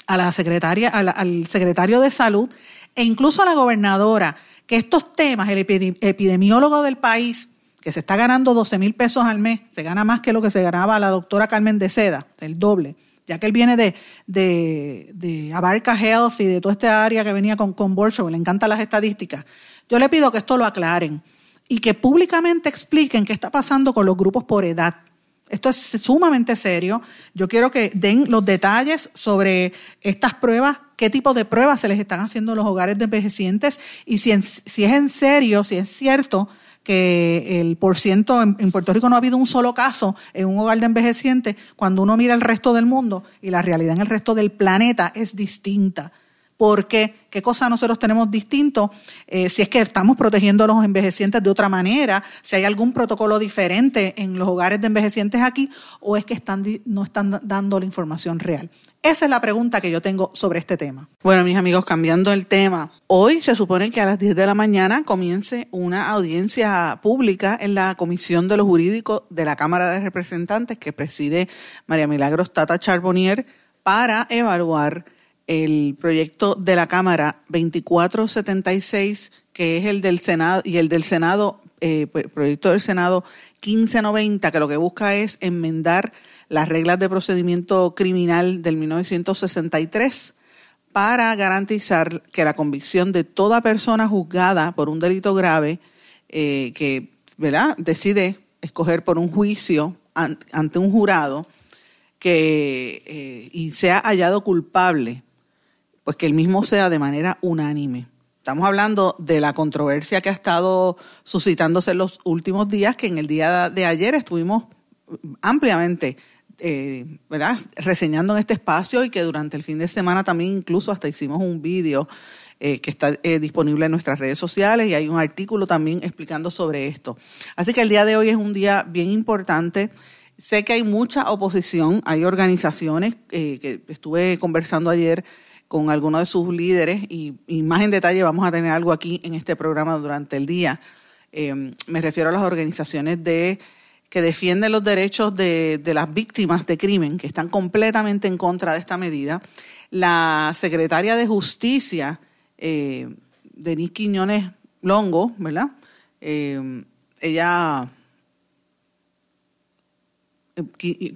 a la secretaria, al secretario de salud e incluso a la gobernadora que estos temas, el epidemiólogo del país, que se está ganando 12 mil pesos al mes, se gana más que lo que se ganaba la doctora Carmen de Seda, el doble ya que él viene de, de, de Abarca Health y de toda esta área que venía con, con le encantan las estadísticas, yo le pido que esto lo aclaren y que públicamente expliquen qué está pasando con los grupos por edad. Esto es sumamente serio. Yo quiero que den los detalles sobre estas pruebas, qué tipo de pruebas se les están haciendo en los hogares de envejecientes y si, si es en serio, si es cierto que el por ciento, en, Puerto Rico no ha habido un solo caso en un hogar de envejecientes, cuando uno mira el resto del mundo y la realidad en el resto del planeta es distinta. ¿Por qué? ¿Qué cosa nosotros tenemos distinto? Eh, si es que estamos protegiendo a los envejecientes de otra manera, si hay algún protocolo diferente en los hogares de envejecientes aquí, o es que no están dando la información real. Esa es la pregunta que yo tengo sobre este tema. Bueno, mis amigos, cambiando el tema, hoy se supone que a las 10 de la mañana comience una audiencia pública en la Comisión de los Jurídicos de la Cámara de Representantes que preside María Milagros Tata Charbonnier para evaluar el proyecto de la Cámara 2476, que es el del Senado, y el del Senado, eh, proyecto del Senado 1590, que lo que busca es enmendar las reglas de procedimiento criminal del 1963 para garantizar que la convicción de toda persona juzgada por un delito grave eh, que ¿verdad? decide escoger por un juicio ante un jurado que y sea hallado culpable pues que el mismo sea de manera unánime. Estamos hablando de la controversia que ha estado suscitándose en los últimos días, que en el día de ayer estuvimos ampliamente eh, reseñando en este espacio y que durante el fin de semana también incluso hasta hicimos un vídeo eh, que está eh, disponible en nuestras redes sociales y hay un artículo también explicando sobre esto. Así que el día de hoy es un día bien importante. Sé que hay mucha oposición, hay organizaciones que estuve conversando ayer con algunos de sus líderes y, más en detalle vamos a tener algo aquí en este programa durante el día. Eh, me refiero a las organizaciones de que defienden los derechos de, las víctimas de crimen, que están completamente en contra de esta medida. La secretaria de Justicia, eh, Denise Quiñones Longo, ¿verdad? Eh, ella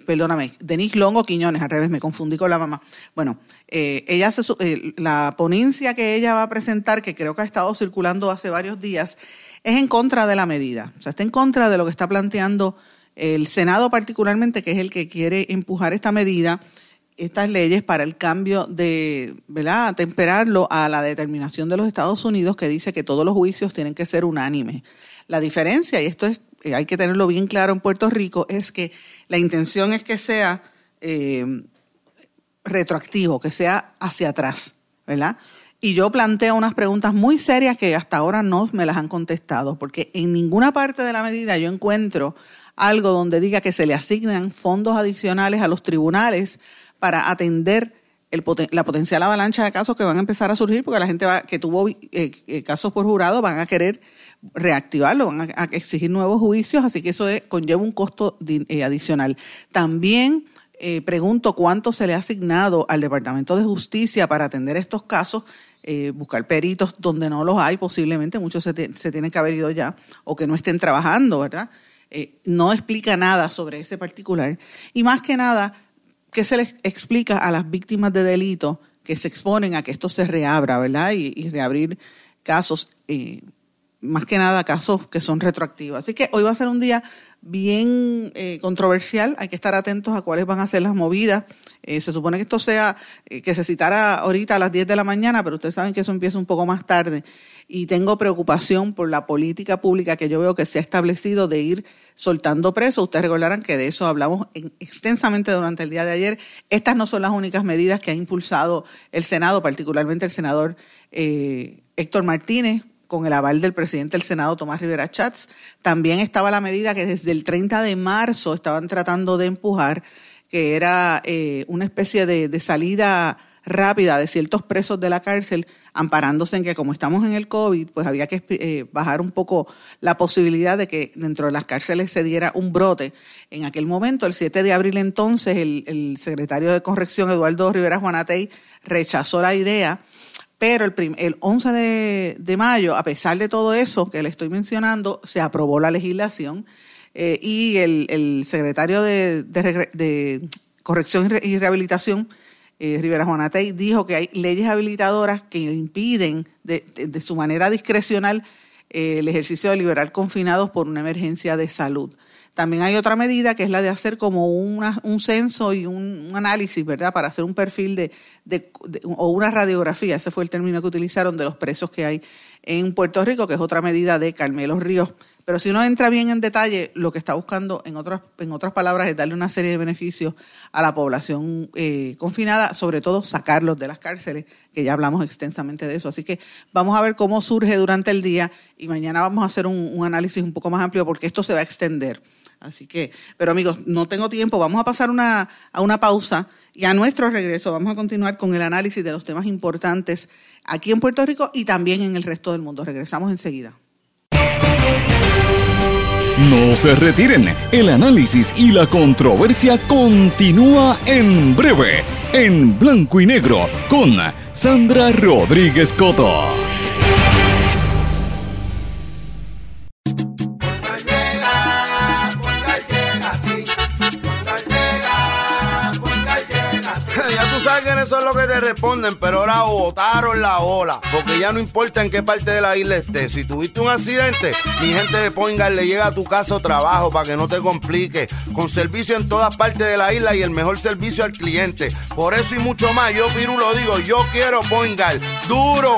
perdóname, Denise Longo Quiñones, al revés, me confundí con la mamá. Bueno, eh, ella eh, la ponencia que ella va a presentar, que creo que ha estado circulando hace varios días, es en contra de la medida. O sea, está en contra de lo que está planteando el Senado particularmente, que es el que quiere empujar esta medida, estas leyes para el cambio de, ¿verdad?, temperarlo a la determinación de los Estados Unidos que dice que todos los juicios tienen que ser unánimes. La diferencia, y esto es, eh, hay que tenerlo bien claro en Puerto Rico, es que la intención es que sea retroactivo, que sea hacia atrás, ¿verdad? Y yo planteo unas preguntas muy serias que hasta ahora no me las han contestado, porque en ninguna parte de la medida yo encuentro algo donde diga que se le asignan fondos adicionales a los tribunales para atender la potencial avalancha de casos que van a empezar a surgir, porque la gente que tuvo eh, casos por jurado van a querer reactivarlo, van a, exigir nuevos juicios, así que eso conlleva un costo eh, adicional. También eh, pregunto cuánto se le ha asignado al Departamento de Justicia para atender estos casos, eh, buscar peritos donde no los hay, posiblemente muchos se, tienen que haber ido ya o que no estén trabajando, ¿verdad? no explica nada sobre ese particular. Y más que nada, ¿qué se les explica a las víctimas de delito que se exponen a que esto se reabra, ¿verdad? Y, reabrir casos más que nada casos que son retroactivos. Así que hoy va a ser un día bien eh, controversial, hay que estar atentos a cuáles van a ser las movidas. Eh, se supone que esto sea, eh, que se citara ahorita a las 10 de la mañana, pero ustedes saben que eso empieza un poco más tarde. Y tengo preocupación por la política pública que yo veo que se ha establecido de ir soltando presos. Ustedes recordarán que de eso hablamos extensamente durante el día de ayer. Estas no son las únicas medidas que ha impulsado el Senado, particularmente el senador Héctor Martínez, con el aval del presidente del Senado, Tomás Rivera Chats. También estaba la medida que desde el 30 de marzo estaban tratando de empujar, que era eh, una especie de, salida rápida de ciertos presos de la cárcel, amparándose en que como estamos en el COVID, pues había que eh, bajar un poco la posibilidad de que dentro de las cárceles se diera un brote. En aquel momento, el 7 de abril entonces, el, el secretario de Corrección, Eduardo Rivera Juanatey, rechazó la idea pero el, el 11 de, mayo, a pesar de todo eso que le estoy mencionando, se aprobó la legislación eh, y el, secretario de, Corrección y Rehabilitación, eh, Rivera Juanatey, dijo que hay leyes habilitadoras que impiden de, su manera discrecional eh, el ejercicio de liberar confinados por una emergencia de salud. También hay otra medida que es la de hacer como un censo y un, análisis, ¿verdad? Para hacer un perfil de, o una radiografía, ese fue el término que utilizaron de los presos que hay en Puerto Rico, que es otra medida de Carmelo Ríos. Pero si uno entra bien en detalle, lo que está buscando, en otras, en otras palabras, es darle una serie de beneficios a la población eh, confinada, sobre todo sacarlos de las cárceles, que ya hablamos extensamente de eso. Así que vamos a ver cómo surge durante el día y mañana vamos a hacer un análisis un poco más amplio porque esto se va a extender. Así que, pero amigos, no tengo tiempo, vamos a pasar a una pausa y a nuestro regreso vamos a continuar con el análisis de los temas importantes aquí en Puerto Rico y también en el resto del mundo. Regresamos enseguida. No se retiren, el análisis y la controversia continúa en breve, en blanco y negro, con Sandra Rodríguez Coto. Eso es lo que te responden, pero ahora botaron la ola. Porque ya no importa en qué parte de la isla estés. Si tuviste un accidente, mi gente de Poingal le llega a tu casa o trabajo para que no te complique. Con servicio en todas partes de la isla y el mejor servicio al cliente. Por eso y mucho más, yo Piru lo digo, yo quiero Poingal. ¡Duro!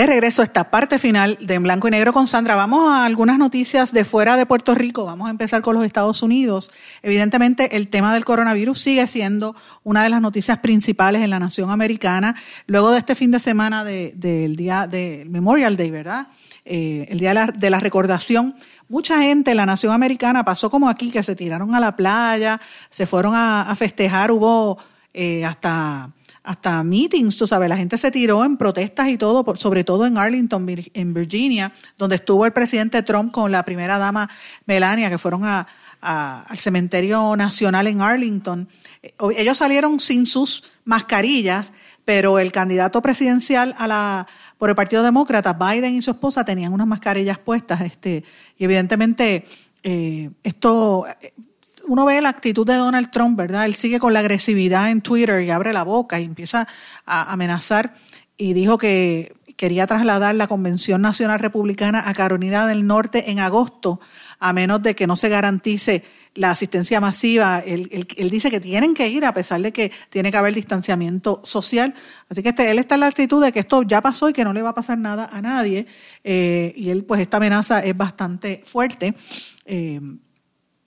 De regreso a esta parte final de En Blanco y Negro con Sandra. Vamos a algunas noticias de fuera de Puerto Rico. Vamos a empezar con los Estados Unidos. Evidentemente, el tema del coronavirus sigue siendo una de las noticias principales en la nación americana. Luego de este fin de semana del día del Memorial Day, ¿verdad? Eh, el día de la, recordación, mucha gente en la nación americana pasó como aquí, que se tiraron a la playa, se fueron a, festejar, hubo eh, hasta hasta meetings, tú sabes, la gente se tiró en protestas y todo, sobre todo en Arlington, en Virginia, donde estuvo el presidente Trump con la primera dama Melania, que fueron al cementerio nacional en Arlington. Eh, ellos salieron sin sus mascarillas, pero el candidato presidencial a la por el Partido Demócrata, Biden y su esposa tenían unas mascarillas puestas, este, y evidentemente eh, esto uno ve la actitud de Donald Trump, ¿verdad? Él sigue con la agresividad en Twitter y abre la boca y empieza a amenazar y dijo que quería trasladar la Convención Nacional Republicana a Carolina del Norte en agosto, a menos de que no se garantice la asistencia masiva. Él, dice que tienen que ir a pesar de que tiene que haber distanciamiento social. Así que este, él está en la actitud de que esto ya pasó y que no le va a pasar nada a nadie. Eh, y él, pues esta amenaza es bastante fuerte. Eh,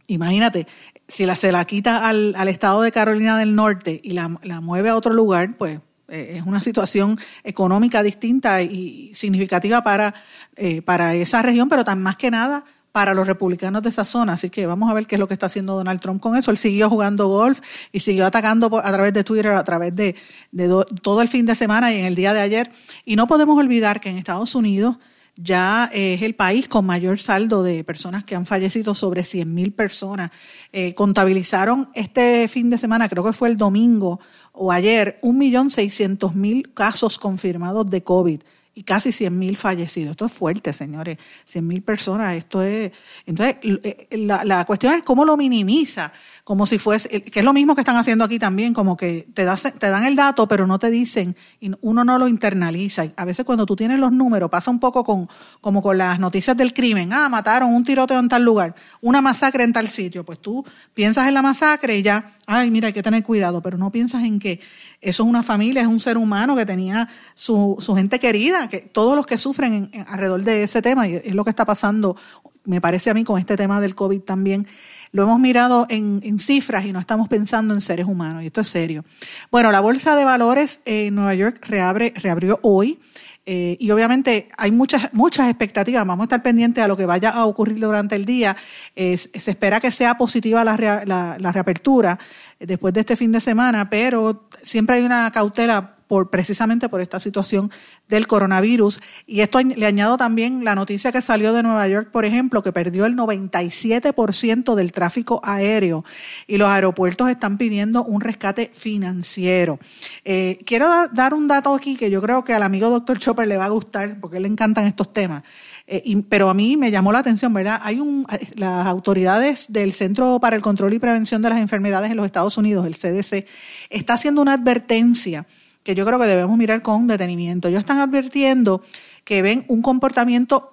imagínate, si la, se la quita al, al, estado de Carolina del Norte y la, mueve a otro lugar, pues eh, es una situación económica distinta y significativa para, eh, para esa región, pero tan más que nada para los republicanos de esa zona. Así que vamos a ver qué es lo que está haciendo Donald Trump con eso. Él siguió jugando golf y siguió atacando a través de Twitter, a través de, de todo el fin de semana y en el día de ayer. Y no podemos olvidar que en Estados Unidos ya es el país con mayor saldo de personas que han fallecido, sobre 100.000 personas. Eh, contabilizaron este fin de semana, creo que fue el domingo o ayer, 1.600.000 casos confirmados de COVID y casi 100.000 fallecidos. Esto es fuerte, señores. 100.000 personas, esto es... Entonces, eh, la, la, cuestión es cómo lo minimiza como si fuese, que es lo mismo que están haciendo aquí también, como que te, te dan el dato, pero no te dicen, y uno no lo internaliza. A veces cuando tú tienes los números, pasa un poco con, como con las noticias del crimen, ah, mataron un tiroteo en tal lugar, una masacre en tal sitio, pues tú piensas en la masacre y ya, ay, mira, hay que tener cuidado, pero no piensas en que eso es una familia, es un ser humano que tenía su, su gente querida, que todos los que sufren alrededor de ese tema, y es lo que está pasando, me parece a mí, con este tema del COVID también. Lo hemos mirado en, cifras y no estamos pensando en seres humanos, y esto es serio. Bueno, la Bolsa de Valores en Nueva York reabre, reabrió hoy. Eh, y obviamente hay muchas, muchas expectativas. Vamos a estar pendientes a lo que vaya a ocurrir durante el día. se espera que sea positiva la, la, reapertura después de este fin de semana, pero siempre hay una cautela por, precisamente por esta situación del coronavirus. Y esto le añado también la noticia que salió de Nueva York, por ejemplo, que perdió el 97% del tráfico aéreo y los aeropuertos están pidiendo un rescate financiero. Eh, quiero dar un dato aquí que yo creo que al amigo doctor Chopper le va a gustar porque le encantan estos temas. Eh, pero a mí me llamó la atención, ¿verdad? Hay un, las autoridades del Centro para el Control y Prevención de las Enfermedades en los Estados Unidos, el CDC, está haciendo una advertencia que yo creo que debemos mirar con detenimiento. Ellos están advirtiendo que ven un comportamiento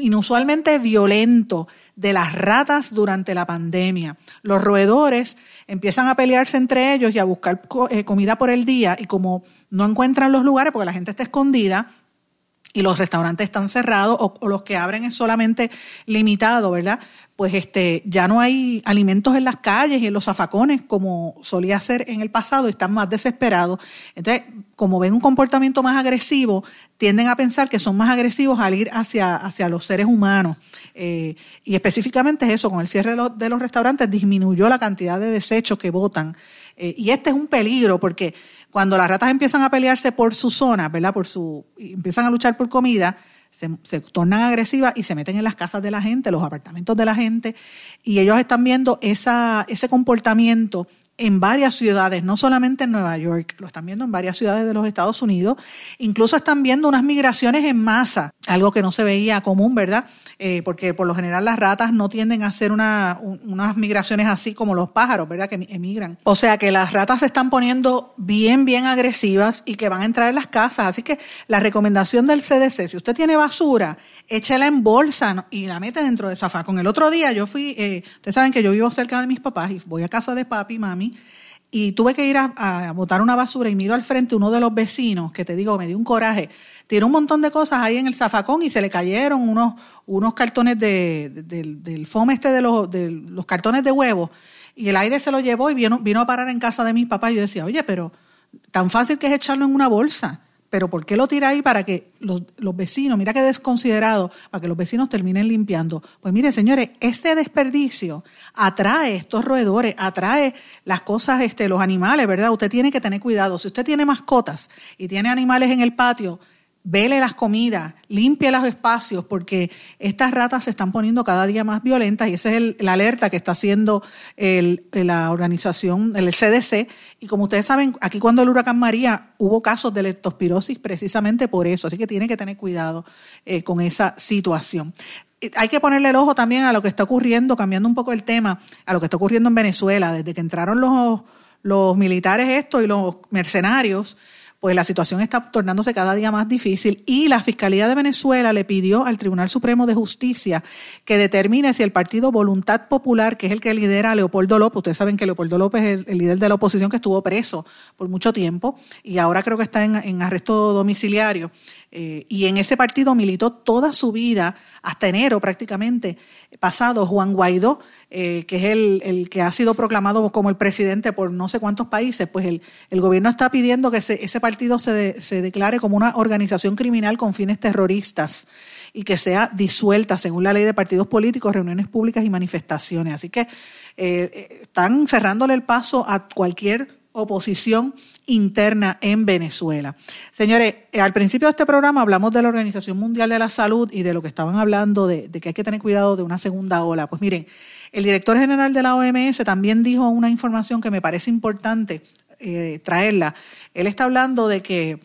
inusualmente violento de las ratas durante la pandemia. Los roedores empiezan a pelearse entre ellos y a buscar eh, comida por el día y como no encuentran los lugares porque la gente está escondida, y los restaurantes están cerrados o, los que abren es solamente limitado, ¿verdad? Pues este, ya no hay alimentos en las calles y en los zafacones como solía ser en el pasado, están más desesperados. Entonces, como ven un comportamiento más agresivo, tienden a pensar que son más agresivos al ir hacia, hacia los seres humanos. Eh, y específicamente eso, con el cierre de los, restaurantes disminuyó la cantidad de desechos que botan Eh, y este es un peligro porque cuando las ratas empiezan a pelearse por su zona, ¿verdad? Por su, empiezan a luchar por comida, se, se, tornan agresivas y se meten en las casas de la gente, los apartamentos de la gente, y ellos están viendo esa, ese comportamiento en varias ciudades, no solamente en Nueva York, lo están viendo en varias ciudades de los Estados Unidos, incluso están viendo unas migraciones en masa, algo que no se veía común, ¿verdad? Eh, porque por lo general las ratas no tienden a hacer una, unas migraciones así como los pájaros, ¿verdad? Que emigran. O sea que las ratas se están poniendo bien, bien agresivas y que van a entrar en las casas. Así que la recomendación del CDC, si usted tiene basura, échela en bolsa y la mete dentro de zafacón. El otro día yo fui, eh, ustedes saben que yo vivo cerca de mis papás y voy a casa de papi y mami y tuve que ir a, botar una basura y miro al frente uno de los vecinos, que te digo, me dio un coraje, tiró un montón de cosas ahí en el zafacón y se le cayeron unos, unos cartones de, del fome este de los, de los cartones de huevos y el aire se lo llevó y vino, vino a parar en casa de mis papás. Y yo decía, oye, pero tan fácil que es echarlo en una bolsa pero ¿por qué lo tira ahí para que los, vecinos, mira qué desconsiderado, para que los vecinos terminen limpiando? Pues mire, señores, este desperdicio atrae estos roedores, atrae las cosas, este, los animales, ¿verdad? Usted tiene que tener cuidado. Si usted tiene mascotas y tiene animales en el patio, vele las comidas, limpie los espacios, porque estas ratas se están poniendo cada día más violentas y esa es el, la alerta que está haciendo el, la organización, el CDC. Y como ustedes saben, aquí cuando el huracán María hubo casos de leptospirosis precisamente por eso, así que tiene que tener cuidado eh, con esa situación. Eh, hay que ponerle el ojo también a lo que está ocurriendo, cambiando un poco el tema, a lo que está ocurriendo en Venezuela, desde que entraron los, los militares estos y los mercenarios pues la situación está tornándose cada día más difícil y la Fiscalía de Venezuela le pidió al Tribunal Supremo de Justicia que determine si el partido Voluntad Popular, que es el que lidera a Leopoldo López, ustedes saben que Leopoldo López es el, líder de la oposición que estuvo preso por mucho tiempo y ahora creo que está en arresto domiciliario, eh, y en ese partido militó toda su vida, hasta enero prácticamente pasado, Juan Guaidó, eh, que es el, que ha sido proclamado como el presidente por no sé cuántos países, pues el, el gobierno está pidiendo que ese partido se, se declare como una organización criminal con fines terroristas y que sea disuelta según la ley de partidos políticos, reuniones públicas y manifestaciones. Así que eh, están cerrándole el paso a cualquier oposición interna en Venezuela. Señores, eh, al principio de este programa hablamos de la Organización Mundial de la Salud y de lo que estaban hablando de, que hay que tener cuidado de una segunda ola. Pues miren, el director general de la OMS también dijo una información que me parece importante eh, traerla. Él está hablando de que,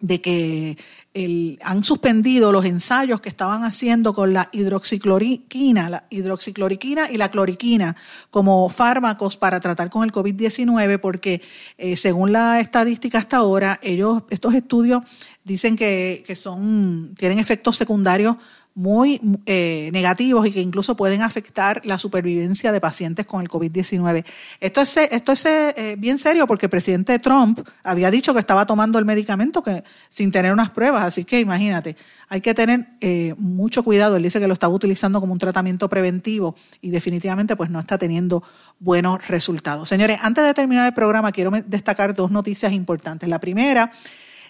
de que han suspendido los ensayos que estaban haciendo con la hidroxicloroquina, la hidroxicloroquina y la cloriquina como fármacos para tratar con el COVID-19 porque eh, según la estadística hasta ahora, ellos, estos estudios dicen que, que son, tienen efectos secundarios muy eh, negativos y que incluso pueden afectar la supervivencia de pacientes con el COVID-19. Esto es, esto es eh, bien serio porque el presidente Trump había dicho que estaba tomando el medicamento que, sin tener unas pruebas, así que imagínate, hay que tener eh, mucho cuidado. Él dice que lo estaba utilizando como un tratamiento preventivo y definitivamente pues no está teniendo buenos resultados. Señores, antes de terminar el programa quiero destacar dos noticias importantes. La primera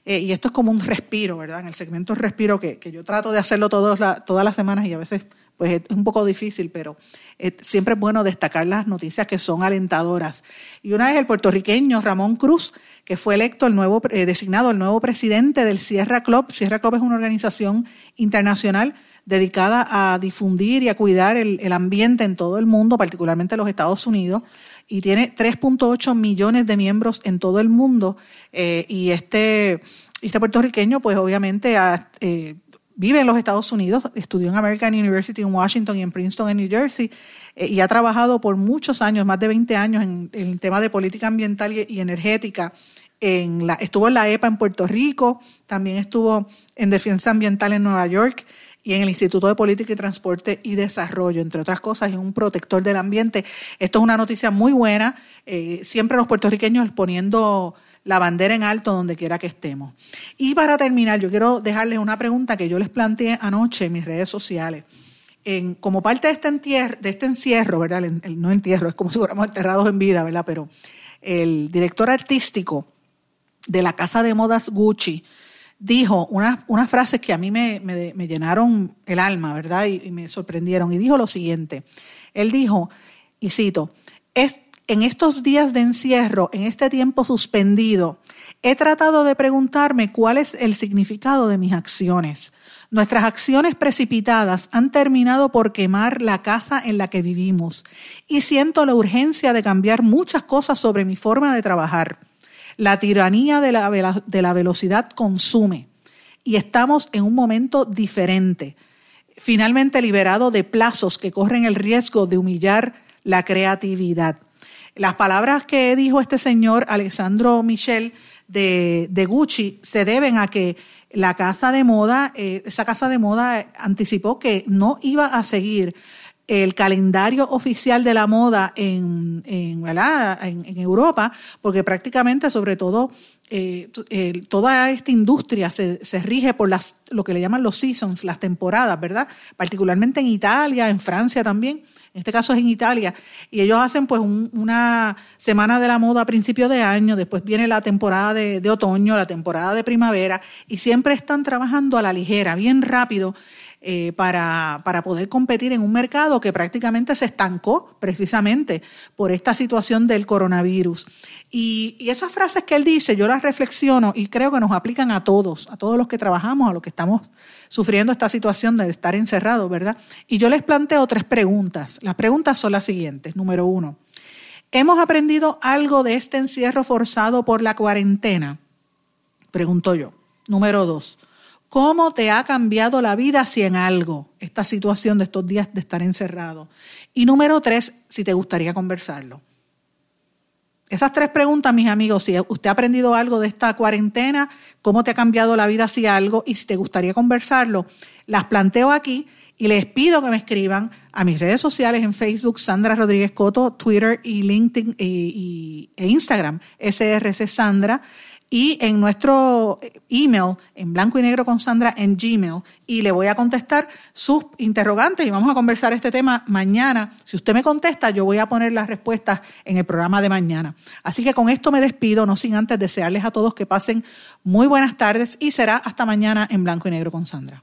eh, y esto es como un respiro, ¿verdad? En el segmento respiro, que, yo trato de hacerlo todos todas las semanas y a veces pues es un poco difícil, pero eh, siempre es bueno destacar las noticias que son alentadoras. Y una es el puertorriqueño Ramón Cruz, que fue electo el nuevo, eh, designado el nuevo presidente del Sierra Club. Sierra Club es una organización internacional dedicada a difundir y a cuidar el, el ambiente en todo el mundo, particularmente en los Estados Unidos y tiene 3.8 millones de miembros en todo el mundo. Eh, y este, este puertorriqueño, pues obviamente eh, vive en los Estados Unidos, estudió en American University en Washington y en Princeton en New Jersey, eh, y ha trabajado por muchos años, más de 20 años, en, el tema de política ambiental y, energética. En la, estuvo en la EPA en Puerto Rico, también estuvo en defensa ambiental en Nueva York y en el Instituto de Política y Transporte y Desarrollo, entre otras cosas, es un protector del ambiente. Esto es una noticia muy buena, eh, siempre los puertorriqueños poniendo la bandera en alto donde quiera que estemos. Y para terminar, yo quiero dejarles una pregunta que yo les planteé anoche en mis redes sociales. Como parte de este, entierro, de este encierro, ¿verdad? No entierro, es como si fuéramos enterrados en vida, ¿verdad? Pero el director artístico de la casa de modas Gucci, dijo unas, unas frases que a mí me, me, llenaron el alma, ¿verdad? Y, me sorprendieron. Y dijo lo siguiente. Él dijo, y cito, es, en estos días de encierro, en este tiempo suspendido, he tratado de preguntarme cuál es el significado de mis acciones. Nuestras acciones precipitadas han terminado por quemar la casa en la que vivimos y siento la urgencia de cambiar muchas cosas sobre mi forma de trabajar. La tiranía de la, de la velocidad consume y estamos en un momento diferente, finalmente liberado de plazos que corren el riesgo de humillar la creatividad. Las palabras que dijo este señor Alessandro Michel de, de Gucci se deben a que la casa de moda, eh, esa casa de moda anticipó que no iba a seguir el calendario oficial de la moda en, en, en, Europa, porque prácticamente, sobre todo, eh, toda esta industria se, se, rige por las, lo que le llaman los seasons, las temporadas, ¿verdad? Particularmente en Italia, en Francia también. En este caso es en Italia, y ellos hacen pues una semana de la moda a principio de año, después viene la temporada de, otoño, la temporada de primavera, y siempre están trabajando a la ligera, bien rápido, eh, para, para, poder competir en un mercado que prácticamente se estancó precisamente por esta situación del coronavirus. Y, y, esas frases que él dice, yo las reflexiono y creo que nos aplican a todos, a todos los que trabajamos, a los que estamos sufriendo esta situación de estar encerrados, ¿verdad? Y yo les planteo tres preguntas. Las preguntas son las siguientes. Número uno, ¿hemos aprendido algo de este encierro forzado por la cuarentena? Pregunto yo. Número dos, ¿Cómo te ha cambiado la vida si en algo esta situación de estos días de estar encerrado? Y número tres, si te gustaría conversarlo. Esas tres preguntas, mis amigos, si usted ha aprendido algo de esta cuarentena, cómo te ha cambiado la vida si algo y si te gustaría conversarlo, las planteo aquí y les pido que me escriban a mis redes sociales en Facebook, Sandra Rodríguez Coto, Twitter y LinkedIn e, e Instagram, SRC Sandra y en nuestro email, en blanco y negro con Sandra, en Gmail, y le voy a contestar sus interrogantes y vamos a conversar este tema mañana. Si usted me contesta, yo voy a poner las respuestas en el programa de mañana. Así que con esto me despido, no sin antes desearles a todos que pasen muy buenas tardes y será hasta mañana en blanco y negro con Sandra.